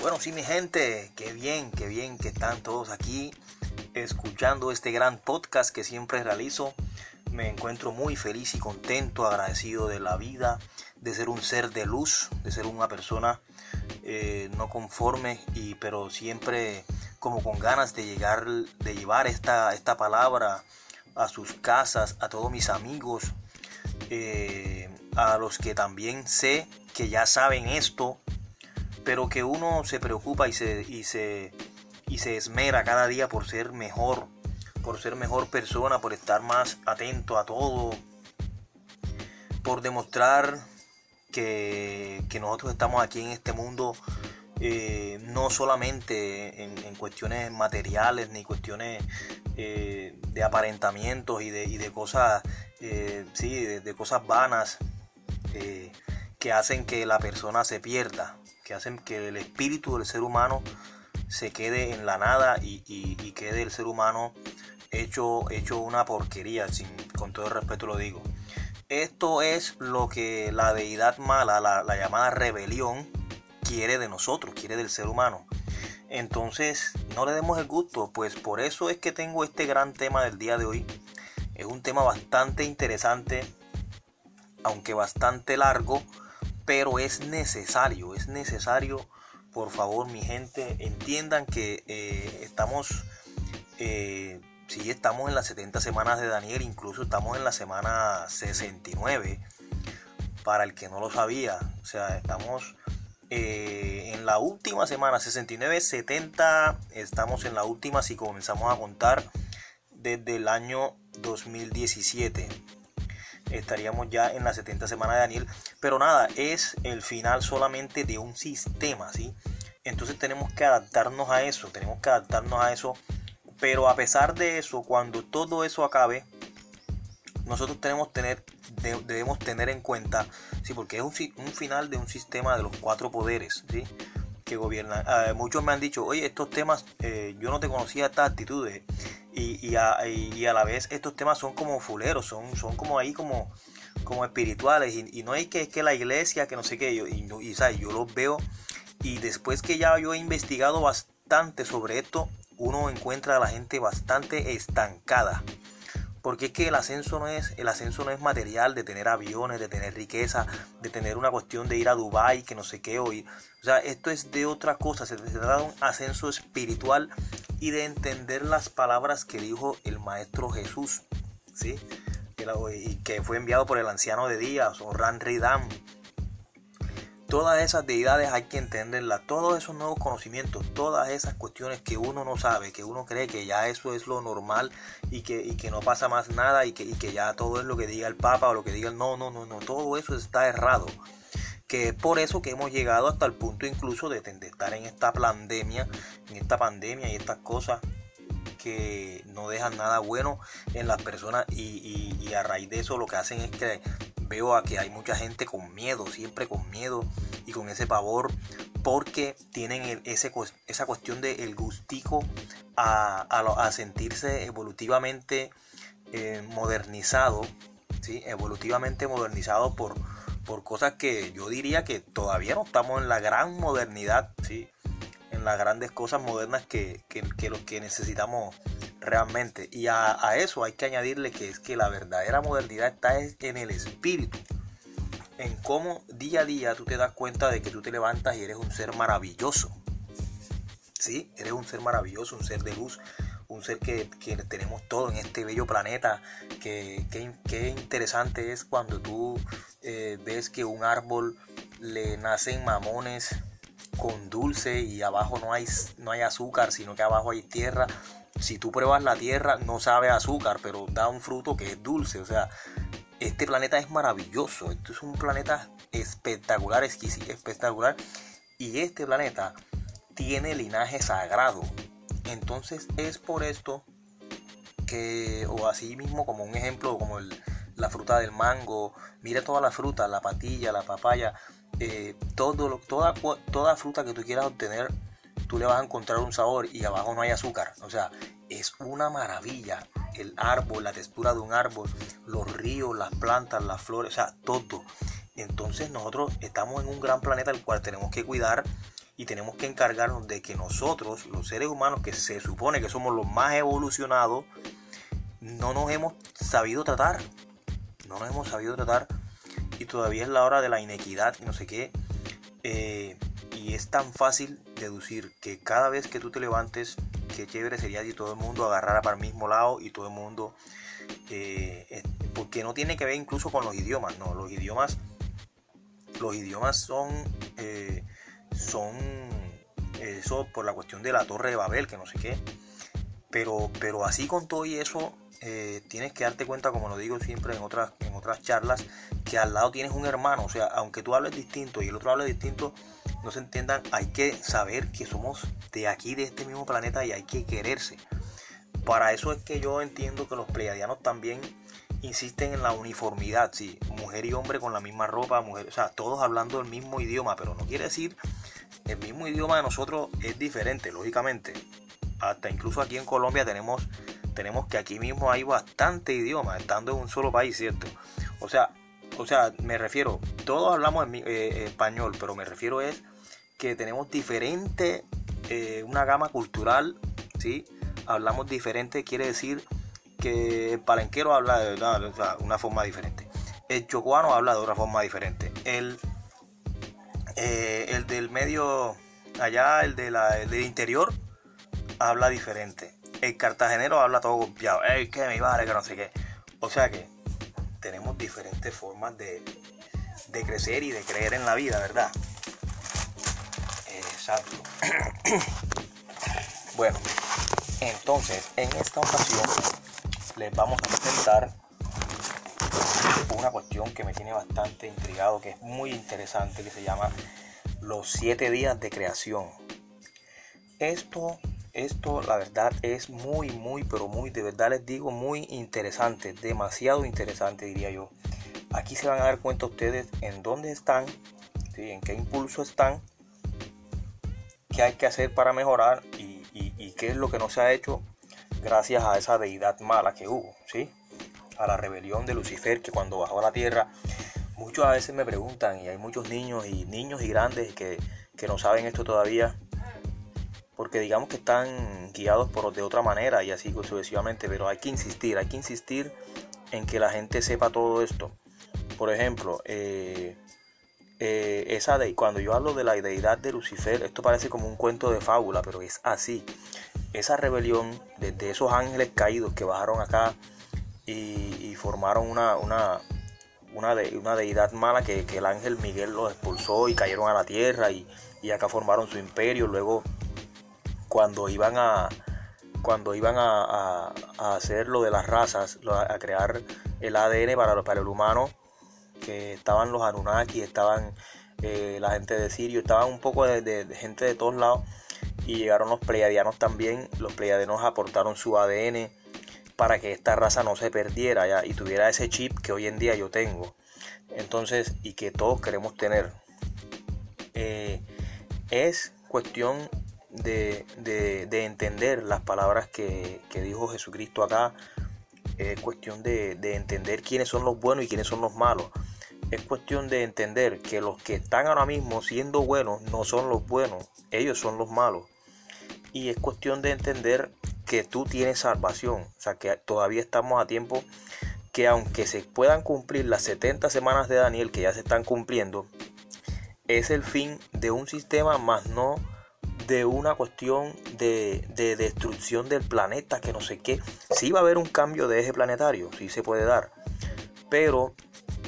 Bueno, sí, mi gente, qué bien, qué bien que están todos aquí escuchando este gran podcast que siempre realizo. Me encuentro muy feliz y contento, agradecido de la vida, de ser un ser de luz, de ser una persona eh, no conforme, y, pero siempre como con ganas de llegar, de llevar esta, esta palabra a sus casas, a todos mis amigos, eh, a los que también sé que ya saben esto, pero que uno se preocupa y se, y se, y se esmera cada día por ser mejor, por ser mejor persona, por estar más atento a todo, por demostrar que, nosotros estamos aquí en este mundo eh, no solamente en, cuestiones materiales ni cuestiones eh, de aparentamientos y de, y de cosas, eh, sí, de, cosas vanas que hacen que la persona se pierda, que hacen que el espíritu del ser humano se quede en la nada y, quede el ser humano hecho, una porquería, sin, con todo el respeto lo digo. Esto es lo que la deidad mala, la, la llamada rebelión, quiere de nosotros, quiere del ser humano. Entonces, no le demos el gusto, pues por eso es que tengo este gran tema del día de hoy. Es un tema bastante interesante, aunque bastante largo, pero es necesario, es necesario, por favor mi gente, entiendan que eh, estamos, eh, sí estamos en las 70 semanas de Daniel, incluso estamos en la semana 69, para el que no lo sabía, o sea, estamos eh, en la última semana, 69, 70, estamos en la última si comenzamos a contar desde el año 2017 estaríamos ya en la 70 semana de Daniel. Pero nada, es el final solamente de un sistema, ¿sí? Entonces tenemos que adaptarnos a eso, tenemos que adaptarnos a eso. Pero a pesar de eso, cuando todo eso acabe, nosotros tenemos, tener, debemos tener en cuenta, sí, porque es un, un, final de un sistema de los cuatro poderes, ¿sí? que gobiernan. Ah, muchos me han dicho, oye, estos temas, eh, yo no te conocía estas actitudes y, a, la vez estos temas son como fuleros, son, son como ahí como, como espirituales y, no hay que, es que la iglesia, que no sé qué, yo, y, y yo los veo y después que ya yo he investigado bastante sobre esto, uno encuentra a la gente bastante estancada. Porque es que el ascenso no es, el ascenso no es material de tener aviones, de tener riqueza, de tener una cuestión de ir a Dubai, que no sé qué, o, o sea, esto es de otra cosa, se trata de un ascenso espiritual y de entender las palabras que dijo el maestro Jesús, ¿sí? Y que fue enviado por el anciano de Díaz o Ran Ridam, todas esas deidades hay que entenderlas, todos esos nuevos conocimientos, todas esas cuestiones que uno no sabe, que uno cree que ya eso es lo normal y que, que no pasa más nada y que, que, ya todo es lo que diga el Papa o lo que diga el no, no, no, no, todo eso está errado. Que es por eso que hemos llegado hasta el punto incluso de, de estar en esta pandemia, en esta pandemia y estas cosas que no dejan nada bueno en las personas y, y a raíz de eso lo que hacen es que veo a que hay mucha gente con miedo, siempre con miedo y con ese pavor, porque tienen ese, esa cuestión de el gustico a, a, sentirse evolutivamente eh, modernizado, ¿sí? evolutivamente modernizado por, por cosas que yo diría que todavía no estamos en la gran modernidad, ¿sí? Las grandes cosas modernas que, que, que que necesitamos realmente. Y a, eso hay que añadirle que es que la verdadera modernidad está en el espíritu. En cómo día a día tú te das cuenta de que tú te levantas y eres un ser maravilloso. ¿Sí? Eres un ser maravilloso, un ser de luz, un ser que, tenemos todo en este bello planeta. Que, que, interesante es cuando tú eh, ves que un árbol le nacen mamones con dulce y abajo no hay, no hay azúcar, sino que abajo hay tierra si tú pruebas la tierra, no sabe azúcar, pero da un fruto que es dulce. O sea, este planeta es maravilloso. Esto es un planeta espectacular, espectacular. Y este planeta tiene linaje sagrado. Entonces es por esto que, o así mismo como un ejemplo, como la fruta del mango, mira toda la fruta, la patilla, la papaya, eh, todo, toda, toda fruta que tú quieras obtener tú le vas a encontrar un sabor y abajo no hay azúcar. O sea, es una maravilla. El árbol, la textura de un árbol, los ríos, las plantas, las flores, o sea, todo. Entonces nosotros estamos en un gran planeta el cual tenemos que cuidar y tenemos que encargarnos de que nosotros, los seres humanos que se supone que somos los más evolucionados, no nos hemos sabido tratar. No nos hemos sabido tratar y todavía es la hora de la inequidad y no sé qué. Eh, y es tan fácil deducir que cada vez que tú te levantes, qué chévere sería si todo el mundo agarrara para el mismo lado y todo el mundo... Eh, porque no tiene que ver incluso con los idiomas, no, los idiomas, los idiomas son, eh, son eso por la cuestión de la torre de Babel, que no sé qué, pero, pero así con todo y eso, eh, tienes que darte cuenta, como lo digo siempre en otras, en otras charlas, que al lado tienes un hermano. O sea, aunque tú hables distinto y el otro hable distinto, no se entiendan, hay que saber que somos de aquí, de este mismo planeta y hay que quererse. Para eso es que yo entiendo que los pleiadianos también insisten en la uniformidad, sí, mujer y hombre con la misma ropa, mujer, o sea, todos hablando el mismo idioma, pero no quiere decir el mismo idioma de nosotros es diferente, lógicamente. Hasta incluso aquí en Colombia tenemos tenemos que aquí mismo hay bastante idioma, estando en un solo país, ¿cierto? O sea, o sea, me refiero, todos hablamos eh, español, pero me refiero es que tenemos diferente, eh, una gama cultural, ¿sí? Hablamos diferente, quiere decir que el palenquero habla de, una forma diferente. El chocuano habla de otra forma diferente. El, eh, el del medio, allá, el, de del interior, habla diferente el cartagenero habla todo golpeado. Ey, que mi madre, que no sé qué. O sea que tenemos diferentes formas de, crecer y de creer en la vida, ¿verdad? Exacto. bueno, entonces en esta ocasión les vamos a presentar una cuestión que me tiene bastante intrigado, que es muy interesante, que se llama los siete días de creación. Esto esto la verdad es muy, muy, pero muy, de verdad les digo, muy interesante, demasiado interesante diría yo. Aquí se van a dar cuenta ustedes en dónde están, en qué impulso están, qué hay que hacer para mejorar y, qué es lo que no se ha hecho gracias a esa deidad mala que hubo, ¿sí? a la rebelión de Lucifer que cuando bajó a la tierra, muchos a veces me preguntan y hay muchos niños y niños y grandes que, que no saben esto todavía porque digamos que están guiados por de otra manera y así sucesivamente, pero hay que insistir, hay que insistir en que la gente sepa todo esto. Por ejemplo, eh, eh, esa de, cuando yo hablo de la deidad de Lucifer, esto parece como un cuento de fábula, pero es así. Esa rebelión de, esos ángeles caídos que bajaron acá y, formaron una, una, una, de, una deidad mala que, el ángel Miguel los expulsó y cayeron a la tierra y, y acá formaron su imperio, luego cuando iban a cuando iban a, hacer lo de las razas, a crear el ADN para, para el humano, que estaban los Anunnaki, estaban eh, la gente de Sirio, estaban un poco de, gente de todos lados y llegaron los pleiadianos también. Los pleiadianos aportaron su ADN para que esta raza no se perdiera ya, y tuviera ese chip que hoy en día yo tengo. Entonces, y que todos queremos tener. Eh, es cuestión de, entender las palabras que, dijo Jesucristo acá. Es cuestión de, entender quiénes son los buenos y quiénes son los malos. Es cuestión de entender que los que están ahora mismo siendo buenos no son los buenos, ellos son los malos. Y es cuestión de entender que tú tienes salvación, o sea que todavía estamos a tiempo que aunque se puedan cumplir las 70 semanas de Daniel que ya se están cumpliendo, es el fin de un sistema más no de una cuestión de, destrucción del planeta, que no sé qué. Sí va a haber un cambio de eje planetario, sí se puede dar. Pero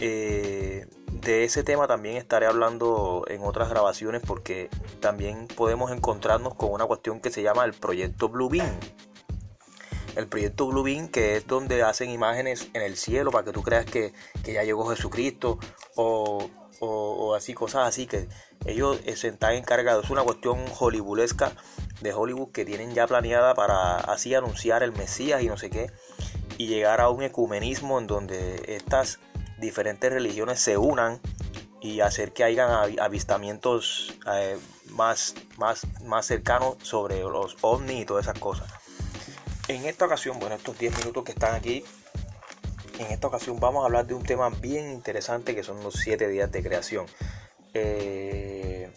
eh, de ese tema también estaré hablando en otras grabaciones porque también podemos encontrarnos con una cuestión que se llama el proyecto Blue Beam. El proyecto Blue Beam, que es donde hacen imágenes en el cielo para que tú creas que, ya llegó Jesucristo o, o así, cosas así que ellos eh, están encargados, es una cuestión hollywoodesca de Hollywood que tienen ya planeada para así anunciar el Mesías y no sé qué, y llegar a un ecumenismo en donde estas diferentes religiones se unan y hacer que hayan avistamientos eh, más, más, más cercanos sobre los ovnis y todas esas cosas. En esta ocasión, bueno, estos 10 minutos que están aquí, en esta ocasión vamos a hablar de un tema bien interesante que son los 7 días de creación. Eh,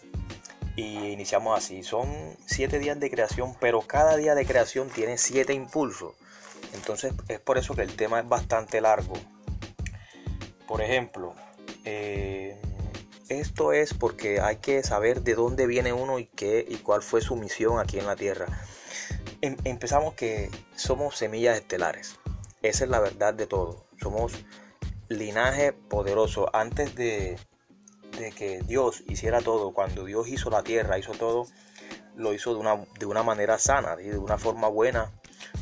y iniciamos así. Son siete días de creación, pero cada día de creación tiene siete impulsos. Entonces es por eso que el tema es bastante largo. Por ejemplo, eh, esto es porque hay que saber de dónde viene uno y qué y cuál fue su misión aquí en la Tierra. Em, empezamos que somos semillas estelares. Esa es la verdad de todo. Somos linaje poderoso. Antes de, de que Dios hiciera todo, cuando Dios hizo la tierra, hizo todo, lo hizo de una, de una manera sana, de una forma buena,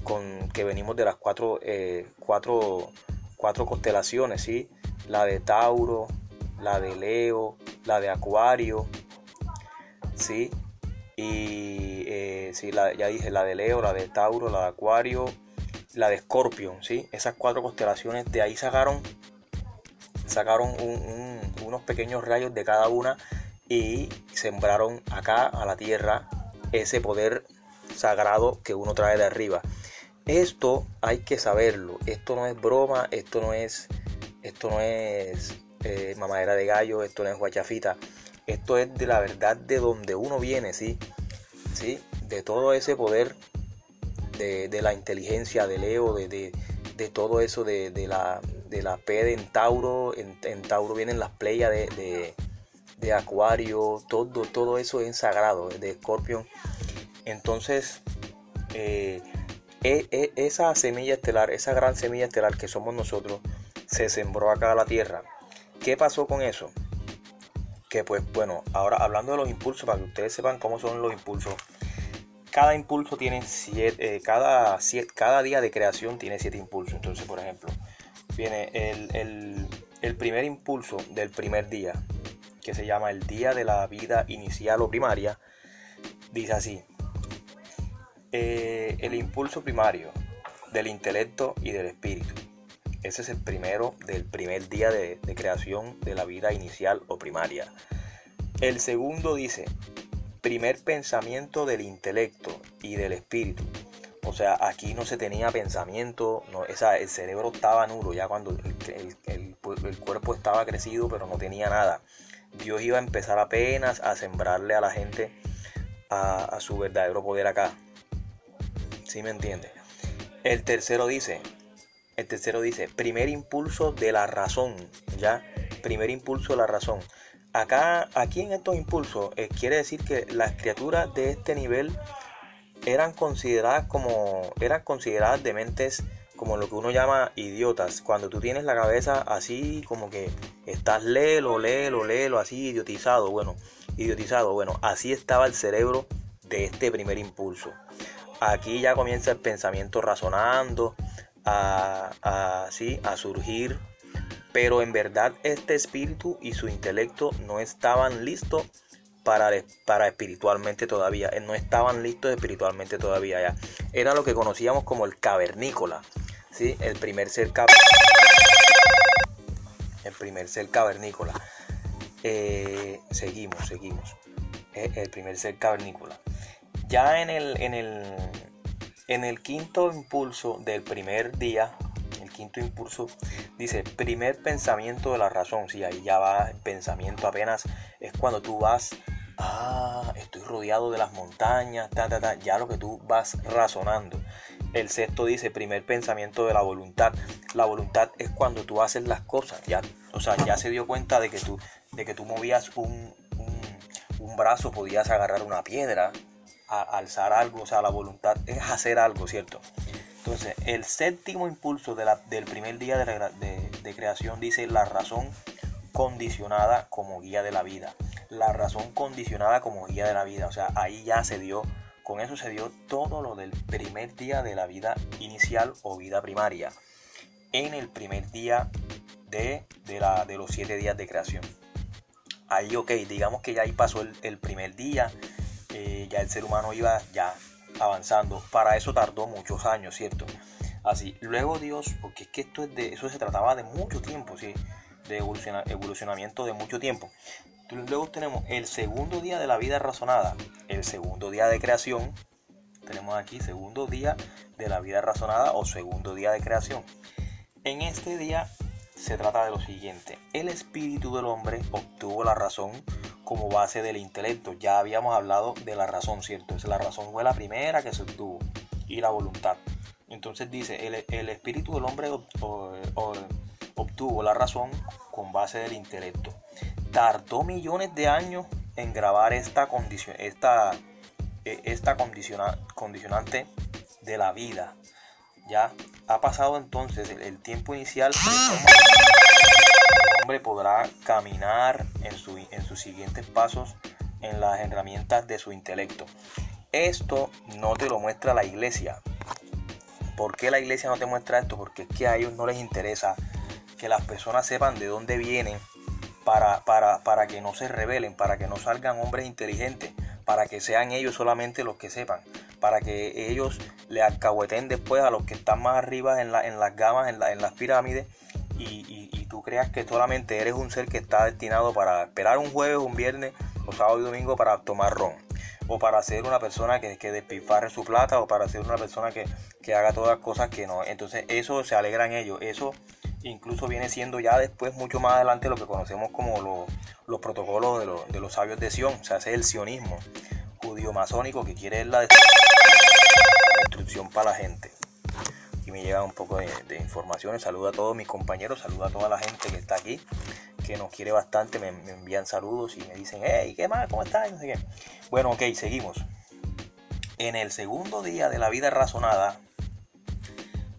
con que venimos de las cuatro, eh, cuatro, cuatro constelaciones, ¿sí? la de Tauro, la de Leo, la de Acuario, ¿sí? Y eh, sí, ya dije, la de Leo, la de Tauro, la de Acuario, la de Escorpión, ¿sí? Esas cuatro constelaciones, de ahí sacaron, sacaron unos pequeños rayos de cada una y sembraron acá a la tierra ese poder sagrado que uno trae de arriba. Esto hay que saberlo. Esto no es broma, esto no es, esto no es eh, mamadera de gallo, esto no es guachafita. Esto es de la verdad de donde uno viene, ¿sí? ¿Sí? De todo ese poder de, la inteligencia de Leo, de, de, todo eso de, la, de la P de Tauro. En, Tauro vienen las playas de, de, Acuario, todo, todo eso es sagrado, de Escorpión. Entonces, eh, e, e, esa semilla estelar, esa gran semilla estelar que somos nosotros, se sembró acá a la Tierra. ¿Qué pasó con eso? Que pues bueno, ahora hablando de los impulsos, para que ustedes sepan cómo son los impulsos. Cada impulso tiene siete, eh, cada, cada día de creación tiene siete impulsos. Entonces, por ejemplo, viene el, el primer impulso del primer día, que se llama el día de la vida inicial o primaria. Dice así, eh, el impulso primario del intelecto y del espíritu. Ese es el primero del primer día de, creación de la vida inicial o primaria. El segundo dice, primer pensamiento del intelecto y del espíritu. O sea, aquí no se tenía pensamiento, no, el cerebro estaba nulo ya cuando el, cuerpo estaba crecido, pero no tenía nada. Dios iba a empezar apenas a sembrarle a la gente a su verdadero poder acá. ¿Sí me entiende? El tercero dice, el tercero dice, primer impulso de la razón, ¿ya? Primer impulso de la razón. Acá, aquí en estos impulsos, eh, quiere decir que las criaturas de este nivel eran consideradas como, eran consideradas de mentes como lo que uno llama idiotas. Cuando tú tienes la cabeza así como que estás lelo, lelo, lelo, así idiotizado, bueno, idiotizado, bueno, así estaba el cerebro de este primer impulso. Aquí ya comienza el pensamiento razonando, a, a surgir, pero en verdad este espíritu y su intelecto no estaban listos para, para espiritualmente todavía, eh, no estaban listos espiritualmente todavía ya. Era lo que conocíamos como el cavernícola, ¿sí? el primer ser el primer ser cavernícola. Eh, seguimos, seguimos. Eh, el primer ser cavernícola. Ya en el, en el, en el quinto impulso del primer día, quinto impulso, dice, primer pensamiento de la razón. Si ahí ya va el pensamiento apenas, es cuando tú vas, ah, estoy rodeado de las montañas, ta, ta, ta, ya lo que tú vas razonando. El sexto dice, primer pensamiento de la voluntad. La voluntad es cuando tú haces las cosas, ya, o sea, ya se dio cuenta de que tú, de que tú movías un, un, un brazo, podías agarrar una piedra, alzar algo, o sea, la voluntad es hacer algo, ¿cierto? Entonces, el séptimo impulso del primer día de, creación dice la razón condicionada como guía de la vida. La razón condicionada como guía de la vida. O sea, ahí ya se dio, con eso se dio todo lo del primer día de la vida inicial o vida primaria. En el primer día de, de, los siete días de creación. Ahí, ok, digamos que ya ahí pasó el, el primer día, eh, ya el ser humano iba ya avanzando. Para eso tardó muchos años, ¿cierto? Así, luego Dios, porque es que esto es de, eso se trataba de mucho tiempo, ¿sí? De evolucionamiento de mucho tiempo. Luego tenemos el segundo día de la vida razonada, el segundo día de creación. Tenemos aquí segundo día de la vida razonada o segundo día de creación. En este día se trata de lo siguiente. El espíritu del hombre obtuvo la razón como base del intelecto. Ya habíamos hablado de la razón, ¿cierto? La razón fue la primera que se obtuvo y la voluntad. Entonces dice, el, espíritu del hombre obtuvo la razón con base del intelecto. Tardó millones de años en grabar esta, condición, esta, e, esta condicionante de la vida. Ya ha pasado entonces el, tiempo inicial. El hombre podrá caminar en, su, en sus siguientes pasos en las herramientas de su intelecto. Esto no te lo muestra la iglesia. ¿Por qué la iglesia no te muestra esto? Porque es que a ellos no les interesa que las personas sepan de dónde vienen para, para, para que no se rebelen, para que no salgan hombres inteligentes, para que sean ellos solamente los que sepan, para que ellos le alcahueten después a los que están más arriba en, la, en las gamas, en, en las pirámides, y, tú creas que solamente eres un ser que está destinado para esperar un jueves, un viernes o sábado y domingo para tomar ron, o para ser una persona que, que su plata, o para ser una persona que, que haga todas cosas que no. Entonces eso se alegran ellos, eso incluso viene siendo ya después mucho más adelante lo que conocemos como los protocolos de, los sabios de Sion, o sea, ese es el sionismo judío masónico que quiere la destrucción para la gente. Y me llega un poco de, informaciones, saludo a todos mis compañeros, saludo a toda la gente que está aquí, que nos quiere bastante, me, envían saludos y me dicen, hey, ¿qué más? ¿Cómo estás? No sé qué. Bueno, ok, seguimos. En el segundo día de la vida razonada,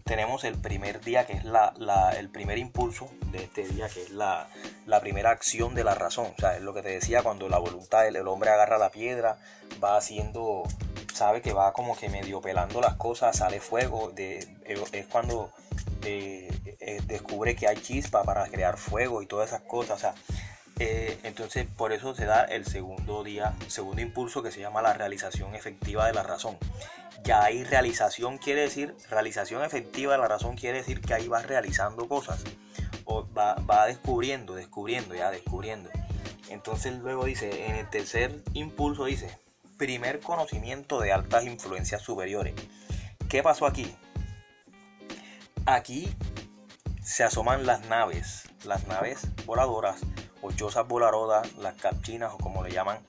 tenemos el primer día, que es la, el primer impulso de este día, que es la, primera acción de la razón. O sea, es lo que te decía, cuando la voluntad del hombre agarra la piedra, va haciendo, sabe que va como que medio pelando las cosas, sale fuego, de, es cuando eh, eh, descubre que hay chispa para crear fuego y todas esas cosas. O sea, eh, entonces por eso se da el segundo día, segundo impulso que se llama la realización efectiva de la razón ya hay realización, quiere decir, realización efectiva de la razón quiere decir que ahí va realizando cosas, o va, descubriendo, descubriendo, ya descubriendo. Entonces luego dice, en el tercer impulso dice, primer conocimiento de altas influencias superiores. ¿Qué pasó aquí? Aquí se asoman las naves, las naves voladoras, o chozas voladoras, las capchinas o como le llaman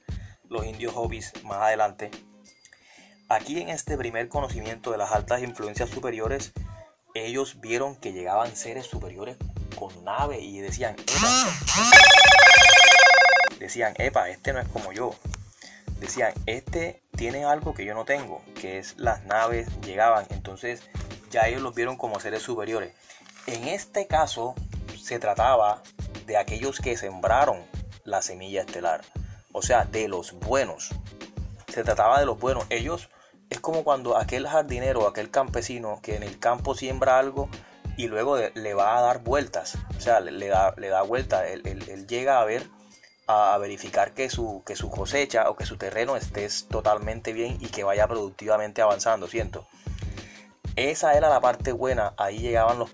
los indios hobbies más adelante Aquí en este primer conocimiento de las altas influencias superiores, ellos vieron que llegaban seres superiores con nave y decían, decían, epa, este no es como yo. Decían, este tiene algo que yo no tengo, que es las naves llegaban. Entonces ya ellos los vieron como seres superiores. En este caso se trataba de aquellos que sembraron la semilla estelar. O sea, de los buenos. Se trataba de los buenos. Ellos es como cuando aquel jardinero, aquel campesino que en el campo siembra algo y luego le va a dar vueltas, o sea, le, da, le da vuelta, él, llega a ver, a, verificar que su, que su cosecha o que su terreno esté totalmente bien y que vaya productivamente avanzando, ¿siento? Esa era la parte buena, ahí llegaban los,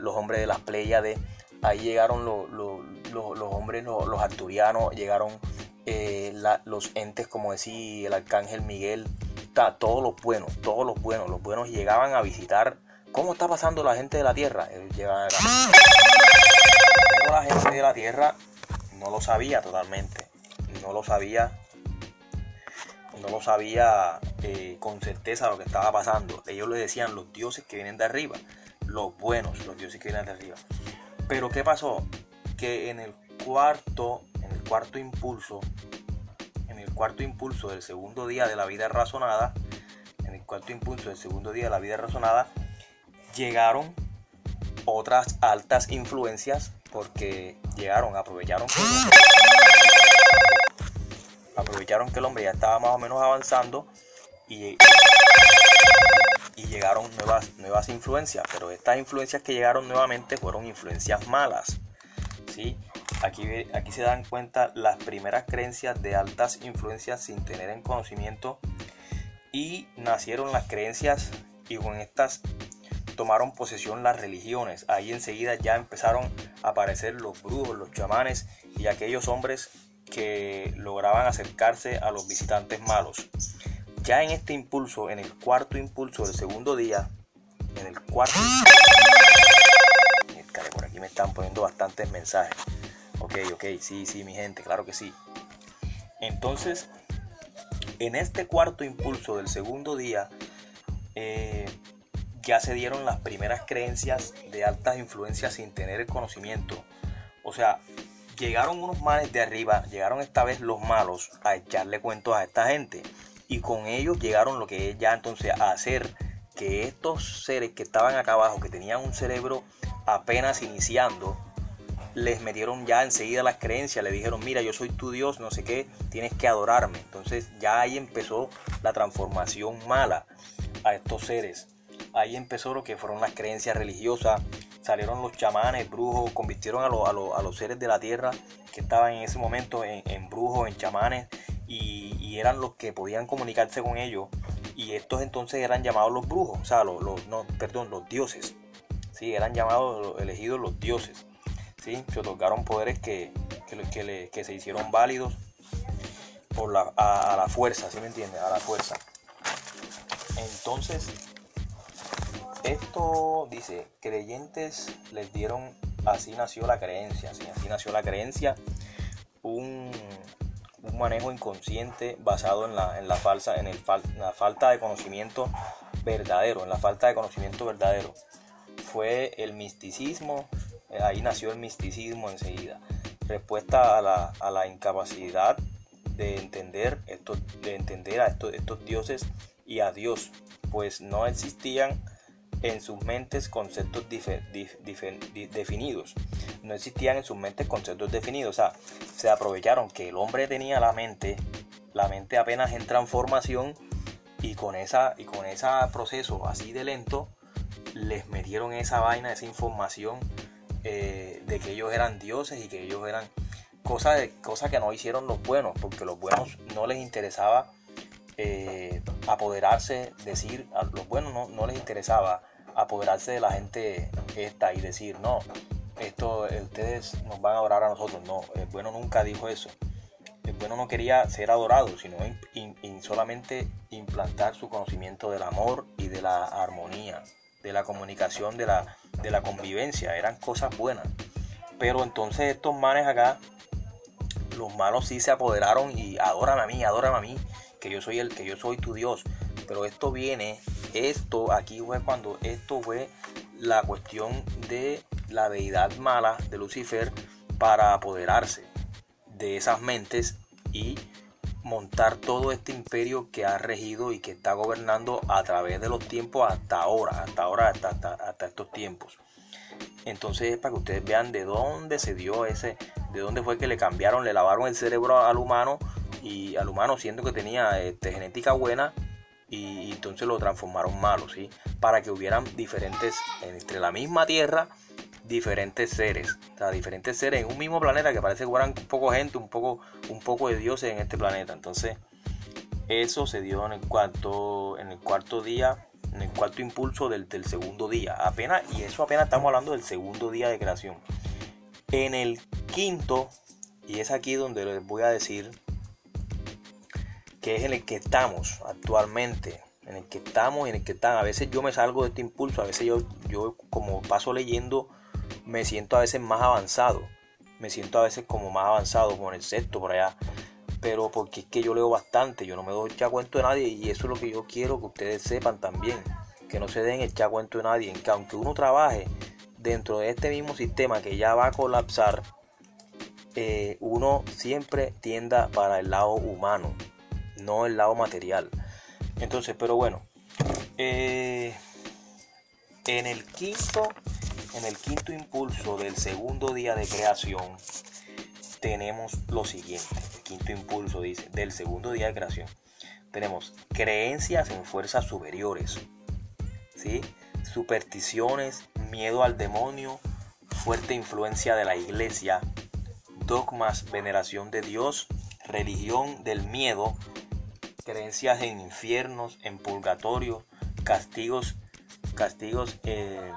los hombres de las de ahí llegaron los, hombres, los, arturianos, llegaron eh, los entes como decía el arcángel Miguel, todos los buenos, todos los buenos, los buenos llegaban a visitar cómo está pasando la gente de la tierra. Pero la gente de la tierra no lo sabía totalmente, no lo sabía, no lo sabía eh, con certeza lo que estaba pasando. Ellos le decían los dioses que vienen de arriba, los buenos, los dioses que vienen de arriba. Pero ¿qué pasó? Que en el cuarto, en el cuarto impulso, cuarto impulso del segundo día de la vida razonada, en el cuarto impulso del segundo día de la vida razonada, llegaron otras altas influencias porque llegaron, aprovecharon que, aprovecharon que el hombre ya estaba más o menos avanzando y, y llegaron nuevas, nuevas influencias, pero estas influencias que llegaron nuevamente fueron influencias malas. ¿Sí? Aquí, aquí se dan cuenta las primeras creencias de altas influencias sin tener en conocimiento y nacieron las creencias y con estas tomaron posesión las religiones. Ahí enseguida ya empezaron a aparecer los brujos, los chamanes y aquellos hombres que lograban acercarse a los visitantes malos. Ya en este impulso, en el cuarto impulso del segundo día, en el cuarto... están poniendo bastantes mensajes. Ok, ok, sí, sí, mi gente, claro que sí. Entonces, en este cuarto impulso del segundo día, eh, ya se dieron las primeras creencias de altas influencias sin tener el conocimiento. O sea, llegaron unos males de arriba, llegaron esta vez los malos a echarle cuentos a esta gente. Y con ellos llegaron lo que es ya entonces a hacer que estos seres que estaban acá abajo, que tenían un cerebro apenas iniciando, les metieron ya enseguida las creencias, le dijeron, mira, yo soy tu Dios, no sé qué, tienes que adorarme. Entonces ya ahí empezó la transformación mala a estos seres. Ahí empezó lo que fueron las creencias religiosas, salieron los chamanes, brujos, convirtieron a, a, los seres de la tierra que estaban en ese momento en, brujos, en chamanes, y, eran los que podían comunicarse con ellos. Y estos entonces eran llamados los brujos, o sea, los, no, perdón, los dioses. Sí, eran llamados, elegidos los dioses. ¿sí? Se otorgaron poderes que, que, que, se hicieron válidos por la, a, la fuerza, ¿sí me entiendes? A la fuerza. Entonces, esto dice, creyentes les dieron, así nació la creencia, así, nació la creencia, un, manejo inconsciente basado en la, en la, falsa, en, el, la falta de conocimiento verdadero, en la falta de conocimiento verdadero. Fue el misticismo, eh, ahí nació el misticismo enseguida. Respuesta a la, a la incapacidad de entender, esto, de entender a estos, estos dioses y a Dios, pues no existían en sus mentes conceptos definidos. No existían en sus mentes conceptos definidos. O sea, se aprovecharon que el hombre tenía la mente, la mente apenas en transformación y con esa y con ese proceso así de lento les metieron esa vaina, esa información eh, de que ellos eran dioses y que ellos eran cosas de, cosas que no hicieron los buenos, porque los buenos no les interesaba eh, apoderarse, decir, a los buenos no, no les interesaba apoderarse de la gente esta y decir, no, esto eh, ustedes nos van a adorar a nosotros. No, el bueno nunca dijo eso. El bueno no quería ser adorado, sino solamente implantar su conocimiento del amor y de la armonía, de la comunicación, de la, de la convivencia. Eran cosas buenas. Pero entonces estos manes acá, los malos sí se apoderaron y adoran a mí, adoran a mí, que yo soy el, que yo soy tu Dios. Pero esto viene esto aquí fue cuando esto fue la cuestión de la deidad mala de Lucifer para apoderarse de esas mentes y montar todo este imperio que ha regido y que está gobernando a través de los tiempos hasta ahora, hasta ahora, hasta, hasta, estos tiempos. Entonces, para que ustedes vean de dónde se dio ese, de dónde fue que le cambiaron, le lavaron el cerebro al humano y al humano siendo que tenía este, genética buena, y, entonces lo transformaron malo, ¿sí? Para que hubieran diferentes, entre la misma tierra, diferentes seres, o sea, diferentes seres en un mismo planeta que parece que fueran un poco gente, un poco, un poco de dioses en este planeta. Entonces, eso se dio en el cuarto, en el cuarto día, en el cuarto impulso del, segundo día. Apenas, y eso apenas estamos hablando del segundo día de creación. En el quinto, y es aquí donde les voy a decir que es en el que estamos actualmente, en el que estamos y en el que están. A veces yo me salgo de este impulso, a veces yo, yo como paso leyendo, me siento a veces más avanzado, me siento a veces como más avanzado con el sexto por allá, pero porque es que yo leo bastante, yo no me doy ya cuento de nadie y eso es lo que yo quiero que ustedes sepan también, que no se den el cuento de nadie, que aunque uno trabaje dentro de este mismo sistema que ya va a colapsar, eh, uno siempre tienda para el lado humano no el lado material. Entonces, pero bueno, eh, en el quinto, en el quinto impulso del segundo día de creación, tenemos lo siguiente. El quinto impulso dice del segundo día de creación. Tenemos creencias en fuerzas superiores, ¿sí? supersticiones, miedo al demonio, fuerte influencia de la iglesia, dogmas, veneración de Dios, religión del miedo, creencias en infiernos, en purgatorio, castigos, castigos, eh,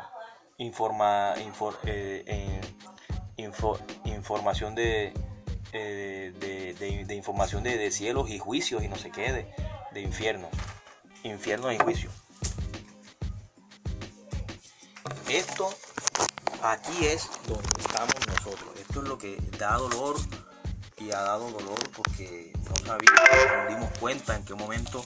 informa, eh, información de, eh, de, información de, cielos y juicios y no sé qué, de, de infiernos, infiernos y juicios. Esto aquí es donde estamos nosotros. Esto es lo que da dolor y ha dado dolor porque no sabíamos, no dimos cuenta en qué momento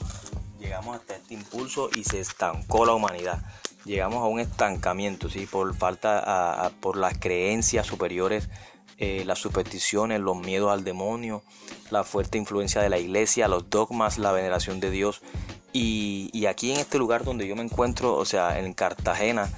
llegamos hasta este impulso y se estancó la humanidad. Llegamos a un estancamiento, ¿sí? Por falta, por las creencias superiores, eh, las supersticiones, los miedos al demonio, la fuerte influencia de la iglesia, los dogmas, la veneración de Dios. Y, y aquí en este lugar donde yo me encuentro, o sea, en Cartagena,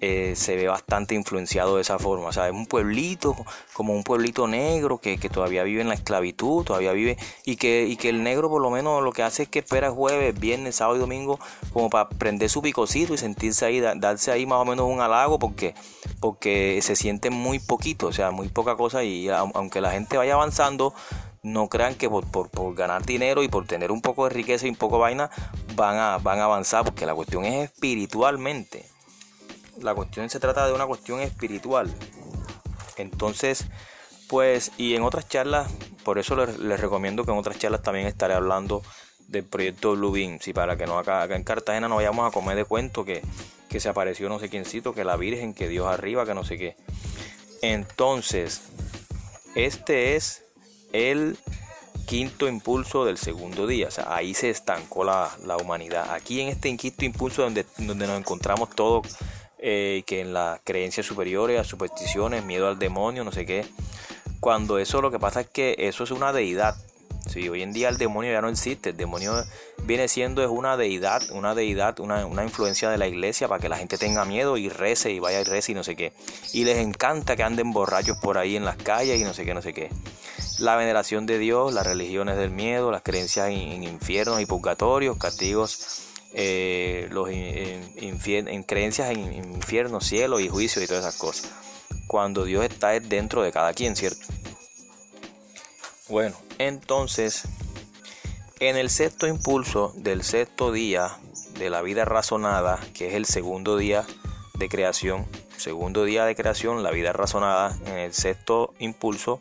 eh, se ve bastante influenciado de esa forma. O sea, es un pueblito, como un pueblito negro que, todavía vive en la esclavitud, todavía vive, y que, y que el negro por lo menos lo que hace es que espera jueves, viernes, sábado y domingo como para prender su picocito y sentirse ahí, darse ahí más o menos un halago porque, porque se siente muy poquito, o sea, muy poca cosa y aunque la gente vaya avanzando, no crean que por, por, ganar dinero y por tener un poco de riqueza y un poco de vaina van a, van a avanzar, porque la cuestión es espiritualmente la cuestión se trata de una cuestión espiritual. Entonces, pues, y en otras charlas, por eso les, recomiendo que en otras charlas también estaré hablando del proyecto Blue Beam, para que no acá, acá en Cartagena no vayamos a comer de cuento que, que se apareció no sé quiéncito, que la Virgen, que Dios arriba, que no sé qué. Entonces, este es el quinto impulso del segundo día. O sea, ahí se estancó la, la humanidad. Aquí en este quinto impulso donde, donde nos encontramos todos eh, que en las creencias superiores, a supersticiones, miedo al demonio, no sé qué. Cuando eso lo que pasa es que eso es una deidad. Sí, hoy en día el demonio ya no existe, el demonio viene siendo es una deidad, una deidad, una, una, influencia de la iglesia para que la gente tenga miedo y rece y vaya y rece y no sé qué. Y les encanta que anden borrachos por ahí en las calles y no sé qué, no sé qué. La veneración de Dios, las religiones del miedo, las creencias en infiernos y purgatorios, castigos eh, los en, creencias en infierno, cielo y juicio y todas esas cosas. Cuando Dios está dentro de cada quien, ¿cierto? Bueno, entonces, en el sexto impulso del sexto día de la vida razonada, que es el segundo día de creación, segundo día de creación, la vida razonada, en el sexto impulso,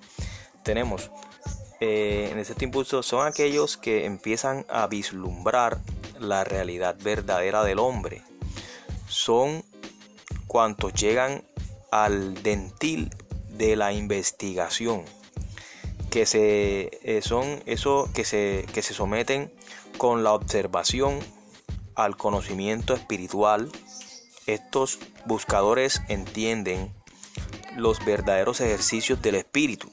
tenemos, eh, en el sexto impulso son aquellos que empiezan a vislumbrar la realidad verdadera del hombre. Son cuantos llegan al dentil de la investigación, que se, eh, son eso que se, que se someten con la observación al conocimiento espiritual. Estos buscadores entienden los verdaderos ejercicios del espíritu,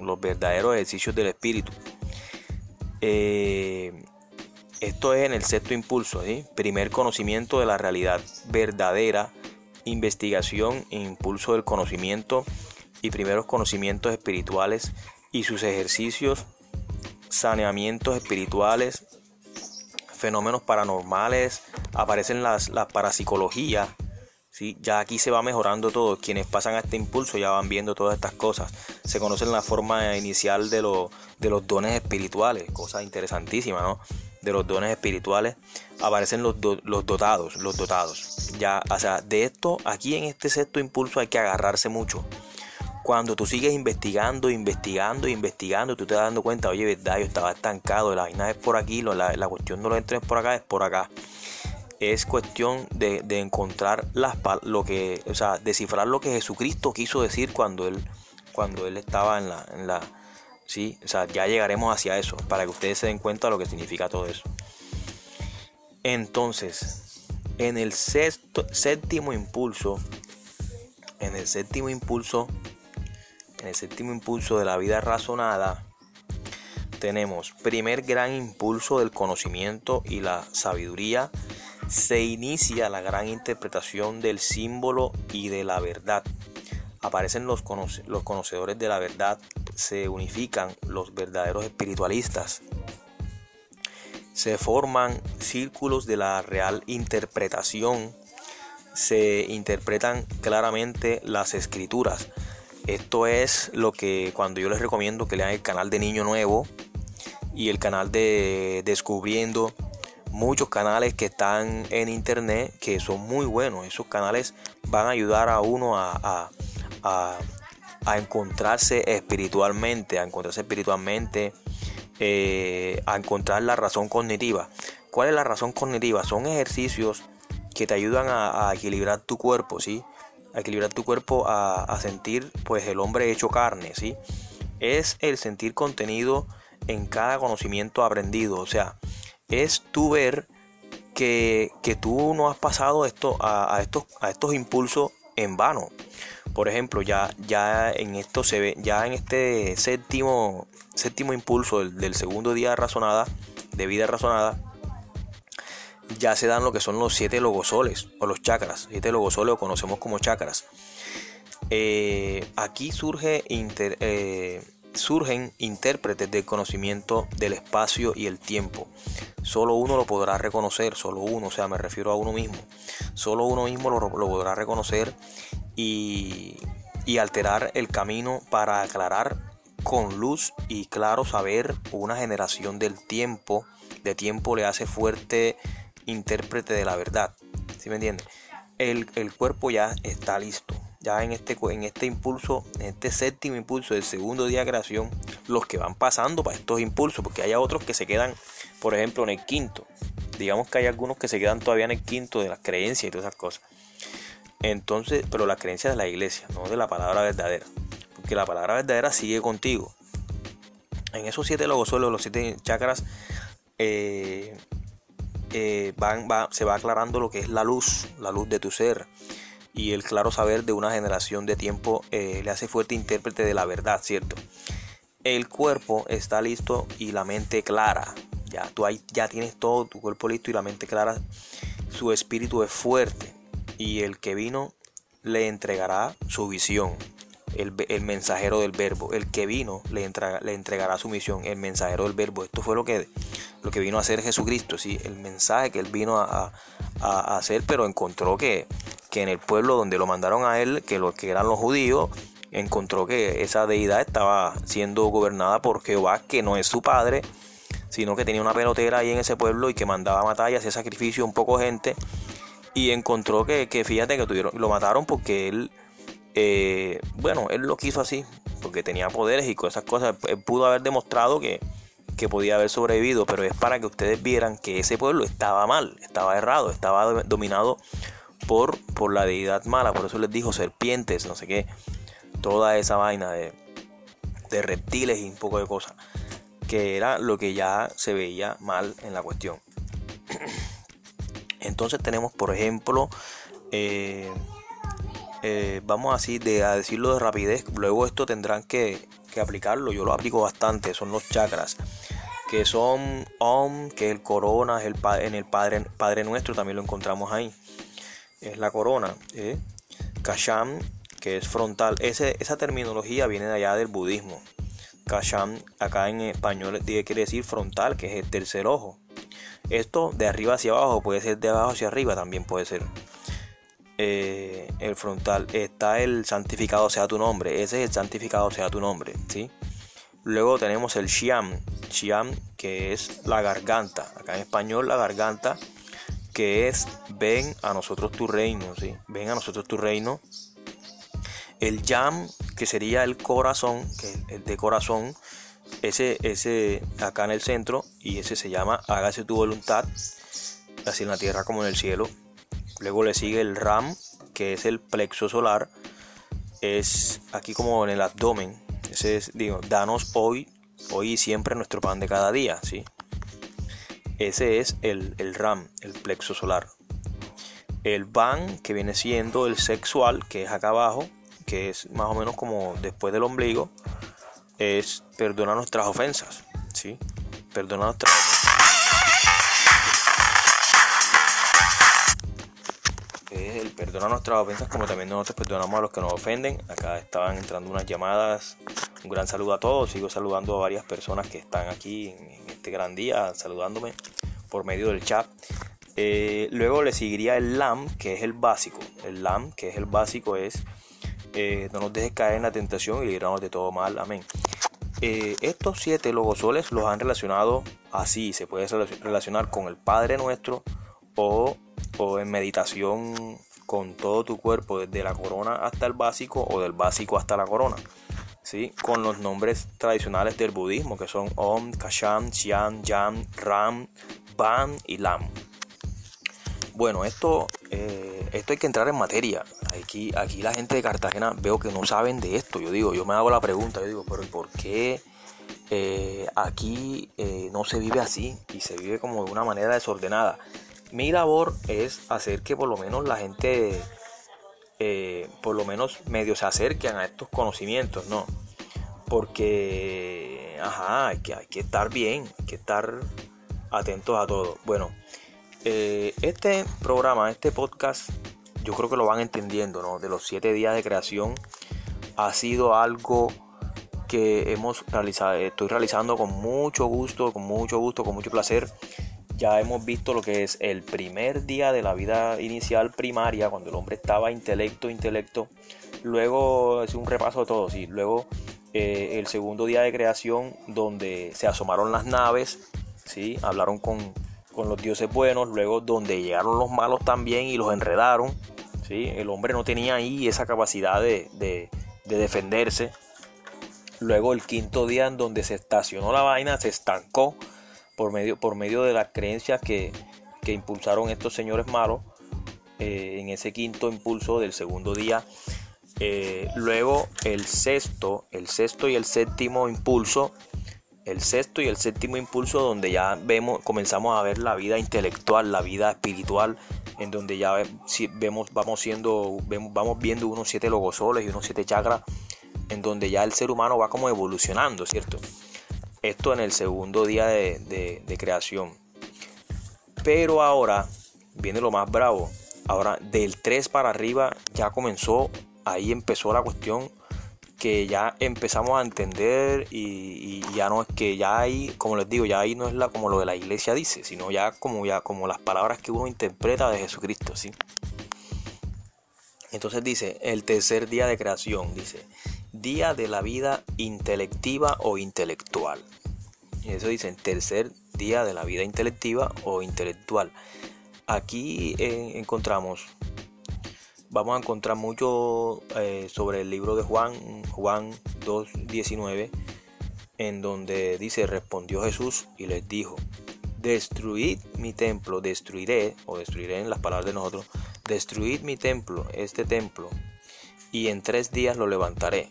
los verdaderos ejercicios del espíritu. Eh, esto es en el sexto impulso, primer conocimiento de la realidad verdadera, investigación e impulso del conocimiento y primeros conocimientos espirituales y sus ejercicios, saneamientos espirituales, fenómenos paranormales, aparecen las, la parapsicología, ¿sí? ya aquí se va mejorando todo, quienes pasan a este impulso ya van viendo todas estas cosas, se conocen la forma inicial de, de los dones espirituales, cosa interesantísima, ¿no? De los dones espirituales aparecen los, los dotados, los dotados. Ya, o sea, de esto, aquí en este sexto impulso hay que agarrarse mucho. Cuando tú sigues investigando, investigando, investigando, tú te das dando cuenta, oye, verdad, yo estaba estancado, la vaina es por aquí, la, la cuestión no lo entres por acá, es por acá. Es cuestión de, de encontrar las, lo que, o sea, descifrar lo que Jesucristo quiso decir cuando él, cuando él estaba en la, en la ¿sí? O sea, ya llegaremos hacia eso, para que ustedes se den cuenta de lo que significa todo eso. Entonces, en el sexto, séptimo impulso, en el séptimo impulso, en el séptimo impulso de la vida razonada, tenemos primer gran impulso del conocimiento y la sabiduría, se inicia la gran interpretación del símbolo y de la verdad. Aparecen los, los conocedores de la verdad se unifican los verdaderos espiritualistas. Se forman círculos de la real interpretación. Se interpretan claramente las escrituras. Esto es lo que cuando yo les recomiendo que lean el canal de Niño Nuevo y el canal de Descubriendo muchos canales que están en internet que son muy buenos. Esos canales van a ayudar a uno a, a encontrarse espiritualmente, a encontrarse espiritualmente, eh, a encontrar la razón cognitiva. ¿Cuál es la razón cognitiva? Son ejercicios que te ayudan a, equilibrar tu cuerpo, ¿sí? a equilibrar tu cuerpo a, sentir pues el hombre hecho carne, ¿sí? Es el sentir contenido en cada conocimiento aprendido, o sea, es tu ver que, tú no has pasado esto, a, estos, a estos impulsos en vano. Por ejemplo, ya, ya en esto se ve, ya en este séptimo, séptimo impulso del, segundo día razonada, de vida razonada, ya se dan lo que son los siete logosoles o los chakras. Siete logosoles lo conocemos como chakras. Eh, aquí eh, surgen intérpretes del conocimiento del espacio y el tiempo. Solo uno lo podrá reconocer, solo uno, o sea, me refiero a uno mismo. Solo uno mismo lo, podrá reconocer y, alterar el camino para aclarar con luz y claro saber una generación del tiempo. De tiempo le hace fuerte intérprete de la verdad. ¿Sí me entiende? El, cuerpo ya está listo. Ya en este, en este impulso, en este séptimo impulso del segundo día de creación, los que van pasando para estos impulsos, porque hay otros que se quedan, por ejemplo, en el quinto. Digamos que hay algunos que se quedan todavía en el quinto de las creencias y todas esas cosas. Entonces, pero la creencia de la iglesia, no de la palabra verdadera. Porque la palabra verdadera sigue contigo. En esos siete logosolos, los siete chakras, eh, eh, se va aclarando lo que es la luz, la luz de tu ser. Y el claro saber de una generación de tiempo eh, le hace fuerte intérprete de la verdad, ¿cierto? El cuerpo está listo y la mente clara. Ya tú ahí, ya tienes todo tu cuerpo listo y la mente clara. Su espíritu es fuerte. Y el que vino le entregará su visión. El, mensajero del verbo. El que vino le, le entregará su misión. El mensajero del verbo. Esto fue lo que lo que vino a hacer Jesucristo, ¿sí? el mensaje que él vino a, hacer, pero encontró que, que, en el pueblo donde lo mandaron a él, que, lo, que eran los judíos, encontró que esa deidad estaba siendo gobernada por Jehová, que no es su padre, sino que tenía una pelotera ahí en ese pueblo y que mandaba a matar y hacía sacrificio a un poco gente. Y encontró que, fíjate que tuvieron, lo mataron porque él, eh, bueno, él lo quiso así, porque tenía poderes y cosas. Él pudo haber demostrado que, que podía haber sobrevivido, pero es para que ustedes vieran que ese pueblo estaba mal, estaba errado, estaba dominado por, por la deidad mala, por eso les dijo serpientes, no sé qué, toda esa vaina de, de reptiles y un poco de cosas, que era lo que ya se veía mal en la cuestión. Entonces tenemos, por ejemplo, eh, eh, vamos así de, a decirlo de rapidez, luego esto tendrán que, aplicarlo, yo lo aplico bastante, son los chakras que son Om, que es el corona, es el, en el Padre, Padre Nuestro también lo encontramos ahí. Es la corona. ¿eh? Kasham, que es frontal. Esa terminología viene de allá del budismo. Kasham, acá en español quiere decir frontal, que es el tercer ojo. Esto de arriba hacia abajo puede ser de abajo hacia arriba, también puede ser. Eh, el frontal está el santificado sea tu nombre. Ese es el santificado sea tu nombre, ¿sí? Luego tenemos el Xiam, Xiam que es la garganta, acá en español la garganta, que es ven a nosotros tu reino, ¿sí? ven a nosotros tu reino. El Yam, que sería el corazón, que es el de corazón, ese, ese acá en el centro, y ese se llama hágase tu voluntad, así en la tierra como en el cielo. Luego le sigue el Ram, que es el plexo solar, es aquí como en el abdomen, ese es, digo, danos hoy, hoy y siempre nuestro pan de cada día, ¿sí? Ese es el, el RAM, el plexo solar. El Ban, que viene siendo el sexual, que es acá abajo, que es más o menos como después del ombligo, es perdona nuestras ofensas, ¿sí? Perdona nuestras. Es el perdona nuestras ofensas como también nosotros perdonamos a los que nos ofenden. Acá estaban entrando unas llamadas un gran saludo a todos, sigo saludando a varias personas que están aquí en, este gran día, saludándome por medio del chat. Eh, luego le seguiría el LAM, que es el básico. El LAM, que es el básico, es eh, no nos dejes caer en la tentación y librarnos de todo mal. Amén. Eh, estos siete logosoles los han relacionado así, se puede relacionar con el Padre Nuestro o, o en meditación con todo tu cuerpo, desde la corona hasta el básico o del básico hasta la corona con los nombres tradicionales del budismo que son Om, Kasham, Xian, Yam, Ram, Ban y Lam. Bueno, esto, eh, esto hay que entrar en materia, aquí, aquí la gente de Cartagena veo que no saben de esto. Yo digo, yo me hago la pregunta, yo digo, pero ¿y por qué eh, aquí eh, no se vive así y se vive como de una manera desordenada? Mi labor es hacer que por lo menos la gente, eh, por lo menos medio se acerquen a estos conocimientos, ¿no? Porque, ajá, hay que, hay que estar bien, hay que estar atentos a todo. Bueno, este programa, este podcast yo creo que lo van entendiendo, ¿no? De los siete días de creación ha sido algo que hemos realizado, estoy realizando con mucho gusto, con mucho gusto, con mucho placer. Ya hemos visto lo que es el primer día de la vida inicial primaria, cuando el hombre estaba intelecto, intelecto. Luego es un repaso de todo, sí. Luego eh, el segundo día de creación, donde se asomaron las naves, sí, hablaron con, con los dioses buenos. Luego donde llegaron los malos también y los enredaron. ¿Sí? El hombre no tenía ahí esa capacidad de, defenderse. Luego el quinto día en donde se estacionó la vaina, se estancó por medio, por medio de las creencias que, impulsaron estos señores malos. Eh, en ese quinto impulso del segundo día. Eh, luego el sexto, el sexto y el séptimo impulso el sexto y el séptimo impulso donde ya vemos comenzamos a ver la vida intelectual la vida espiritual en donde ya vemos, vamos, siendo, vamos viendo unos siete logosoles y unos siete chakras, en donde ya el ser humano va como evolucionando, ¿cierto? Esto en el segundo día de, de creación. Pero ahora viene lo más bravo. Ahora del 3 para arriba ya comenzó, ahí empezó la cuestión que ya empezamos a entender y, ya no es que ya hay, como les digo, ya ahí no es la, como lo de la iglesia dice, sino ya como, ya como las palabras que uno interpreta de Jesucristo, ¿sí? Entonces dice, el tercer día de creación, dice, día de la vida intelectiva o intelectual. Y eso dice, tercer día de la vida intelectiva o intelectual. Aquí eh, encontramos vamos a encontrar mucho eh, sobre el libro de Juan, Juan 2.19, en donde dice, respondió Jesús y les dijo, destruid mi templo, destruiré, o destruiré en las palabras de nosotros, destruid mi templo, este templo, y en tres días lo levantaré.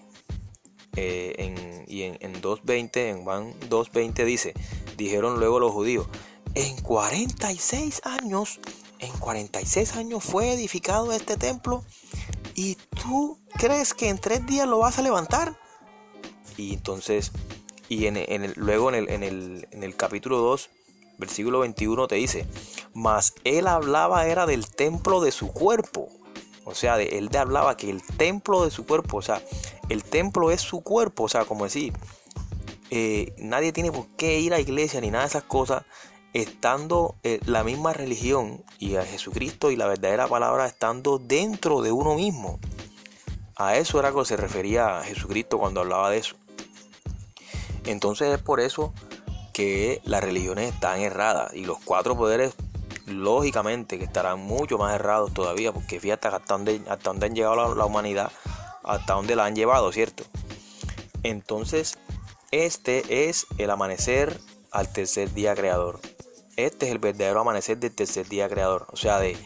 Eh, en, y en, en 2.20, en Juan 2.20 dice, dijeron luego los judíos, en 46 años en 46 años fue edificado este templo y tú crees que en tres días lo vas a levantar. Y entonces, y en, luego en el, en, el, en el capítulo 2, versículo 21 te dice, mas él hablaba era del templo de su cuerpo. O sea, de, él te hablaba que el templo de su cuerpo, o sea, el templo es su cuerpo, o sea, como decir, eh, nadie tiene por qué ir a iglesia ni nada de esas cosas, estando eh, la misma religión y a Jesucristo y la verdadera palabra estando dentro de uno mismo. A eso era lo que se refería a Jesucristo cuando hablaba de eso. Entonces es por eso que las religiones están erradas y los cuatro poderes lógicamente que estarán mucho más errados todavía porque fíjate hasta dónde, hasta dónde han llegado la, la humanidad, hasta dónde la han llevado, ¿cierto? Entonces este es el amanecer al tercer día creador. Este es el verdadero amanecer del tercer día creador. O sea, de,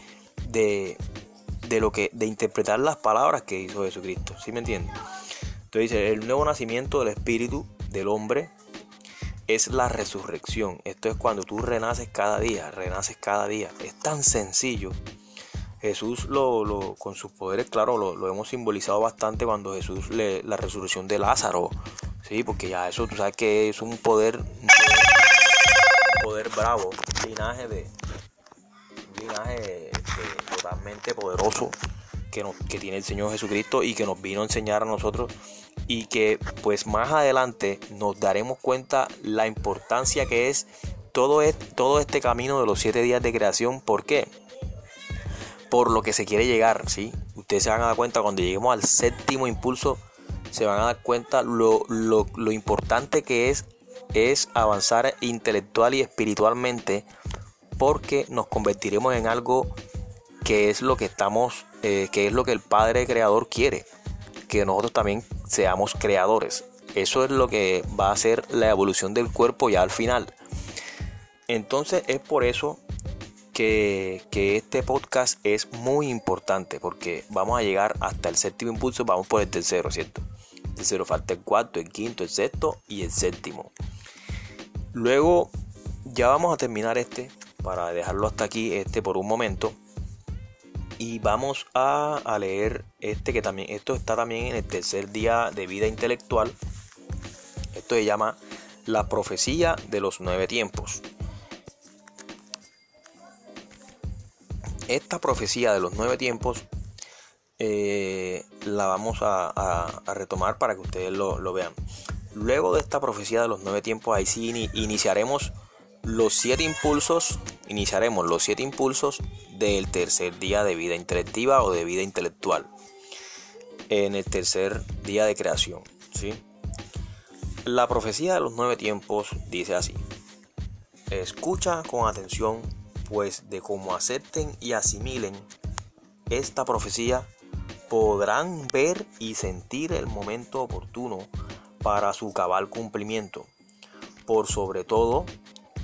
de, lo que, de interpretar las palabras que hizo Jesucristo. ¿Sí me entiendes? Entonces dice, el nuevo nacimiento del espíritu del hombre es la resurrección. Esto es cuando tú renaces cada día, renaces cada día. Es tan sencillo. Jesús lo, con sus poderes, claro, lo, hemos simbolizado bastante cuando Jesús le, la resurrección de Lázaro, sí, porque ya eso tú sabes que es un poder bravo, un linaje de linaje este, totalmente poderoso que, nos, que tiene el Señor Jesucristo y que nos vino a enseñar a nosotros y que pues más adelante nos daremos cuenta la importancia que es todo, este, todo este camino de los siete días de creación. ¿Por qué? Por lo que se quiere llegar, ¿sí? Ustedes se van a dar cuenta cuando lleguemos al séptimo impulso, se van a dar cuenta lo, lo, lo importante que es es avanzar intelectual y espiritualmente porque nos convertiremos en algo que es lo que estamos, eh, que es lo que el Padre Creador quiere, que nosotros también seamos creadores. Eso es lo que va a ser la evolución del cuerpo ya al final. Entonces es por eso que, este podcast es muy importante porque vamos a llegar hasta el séptimo impulso, vamos por el tercero, ¿cierto? Tercero falta el cuarto, el quinto, el sexto y el séptimo. Luego ya vamos a terminar este para dejarlo hasta aquí este por un momento. Y vamos a, a, leer este que también esto está también en el tercer día de vida intelectual. Esto se llama la profecía de los nueve tiempos. Esta profecía de los nueve tiempos eh, la vamos a, retomar para que ustedes lo, vean. Luego de esta profecía de los nueve tiempos, ahí sí iniciaremos los siete impulsos, iniciaremos los siete impulsos del tercer día de vida intelectiva o de vida intelectual. En el tercer día de creación. ¿sí? La profecía de los nueve tiempos dice así. Escucha con atención pues de cómo acepten y asimilen esta profecía, podrán ver y sentir el momento oportuno para su cabal cumplimiento. Por sobre todo,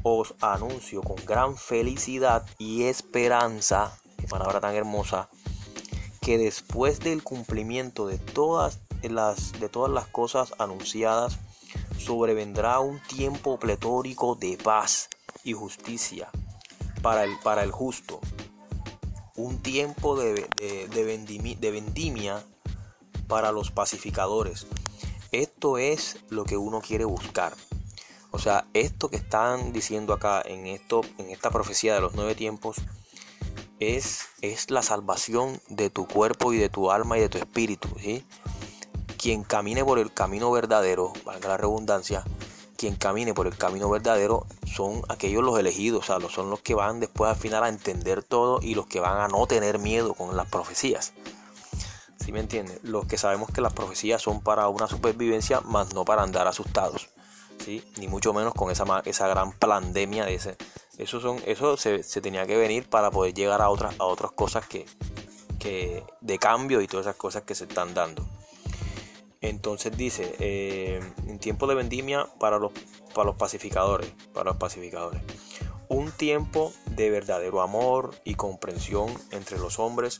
os anuncio con gran felicidad y esperanza, qué palabra tan hermosa, que después del cumplimiento de todas las, de todas las cosas anunciadas, sobrevendrá un tiempo pletórico de paz y justicia para el, para el justo, un tiempo de, de, vendimia para los pacificadores. Esto es lo que uno quiere buscar. O sea, esto que están diciendo acá en, esto, en esta profecía de los nueve tiempos es, es la salvación de tu cuerpo y de tu alma y de tu espíritu. Quien camine por el camino verdadero, valga la redundancia, quien camine por el camino verdadero son aquellos los elegidos, o sea, son los que van después al final a entender todo y los que van a no tener miedo con las profecías. ¿Sí me entiendes? Los que sabemos que las profecías son para una supervivencia, más no para andar asustados. ¿sí? Ni mucho menos con esa, esa gran pandemia de ese. Eso, son, eso se, tenía que venir para poder llegar a otras, a otras cosas que, que de cambio y todas esas cosas que se están dando. Entonces dice, eh, en tiempo de vendimia para los, para los pacificadores, para los pacificadores. Un tiempo de verdadero amor y comprensión entre los hombres,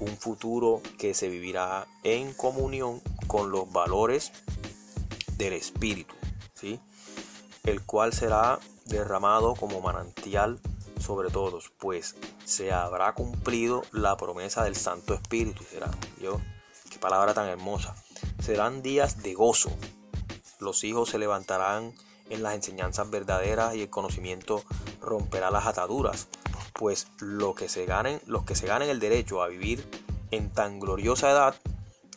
un futuro que se vivirá en comunión con los valores del espíritu, ¿sí? el cual será derramado como manantial sobre todos, pues se habrá cumplido la promesa del Santo Espíritu. Será, yo, qué palabra tan hermosa serán días de gozo. Los hijos se levantarán en las enseñanzas verdaderas y el conocimiento romperá las ataduras, pues lo que se ganen, los que se ganen el derecho a vivir en tan gloriosa edad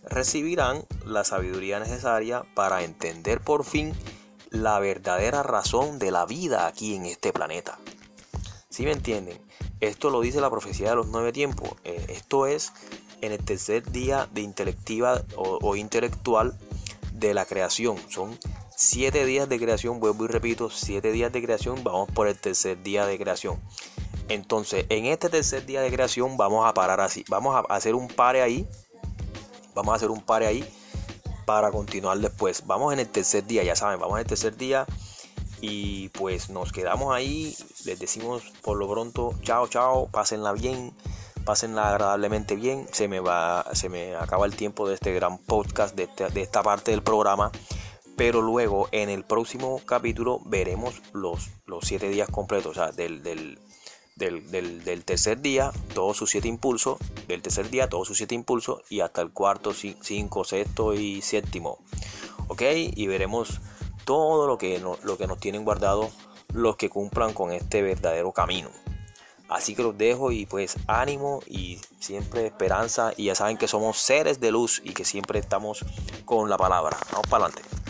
recibirán la sabiduría necesaria para entender por fin la verdadera razón de la vida aquí en este planeta. ¿Sí me entienden? Esto lo dice la profecía de los nueve tiempos. Eh, esto es en el tercer día de intelectiva o, intelectual de la creación. Son siete días de creación, vuelvo y repito, siete días de creación, vamos por el tercer día de creación. Entonces, en este tercer día de creación vamos a parar así, vamos a hacer un pare ahí, vamos a hacer un pare ahí para continuar después. Vamos en el tercer día, ya saben, vamos en el tercer día y pues nos quedamos ahí, les decimos por lo pronto, chao, chao, pásenla bien pásenla agradablemente bien. Se me va, se me acaba el tiempo de este gran podcast, de, esta parte del programa. Pero luego en el próximo capítulo veremos los, los siete días completos, o sea, del, del, del, tercer día, todos sus siete impulsos, del tercer día, todos sus siete impulsos, y hasta el cuarto, cinco, sexto y séptimo. ¿Ok? Y veremos todo lo que, lo que nos tienen guardado los que cumplan con este verdadero camino. Así que los dejo y pues ánimo y siempre esperanza y ya saben que somos seres de luz y que siempre estamos con la palabra. Vamos para adelante.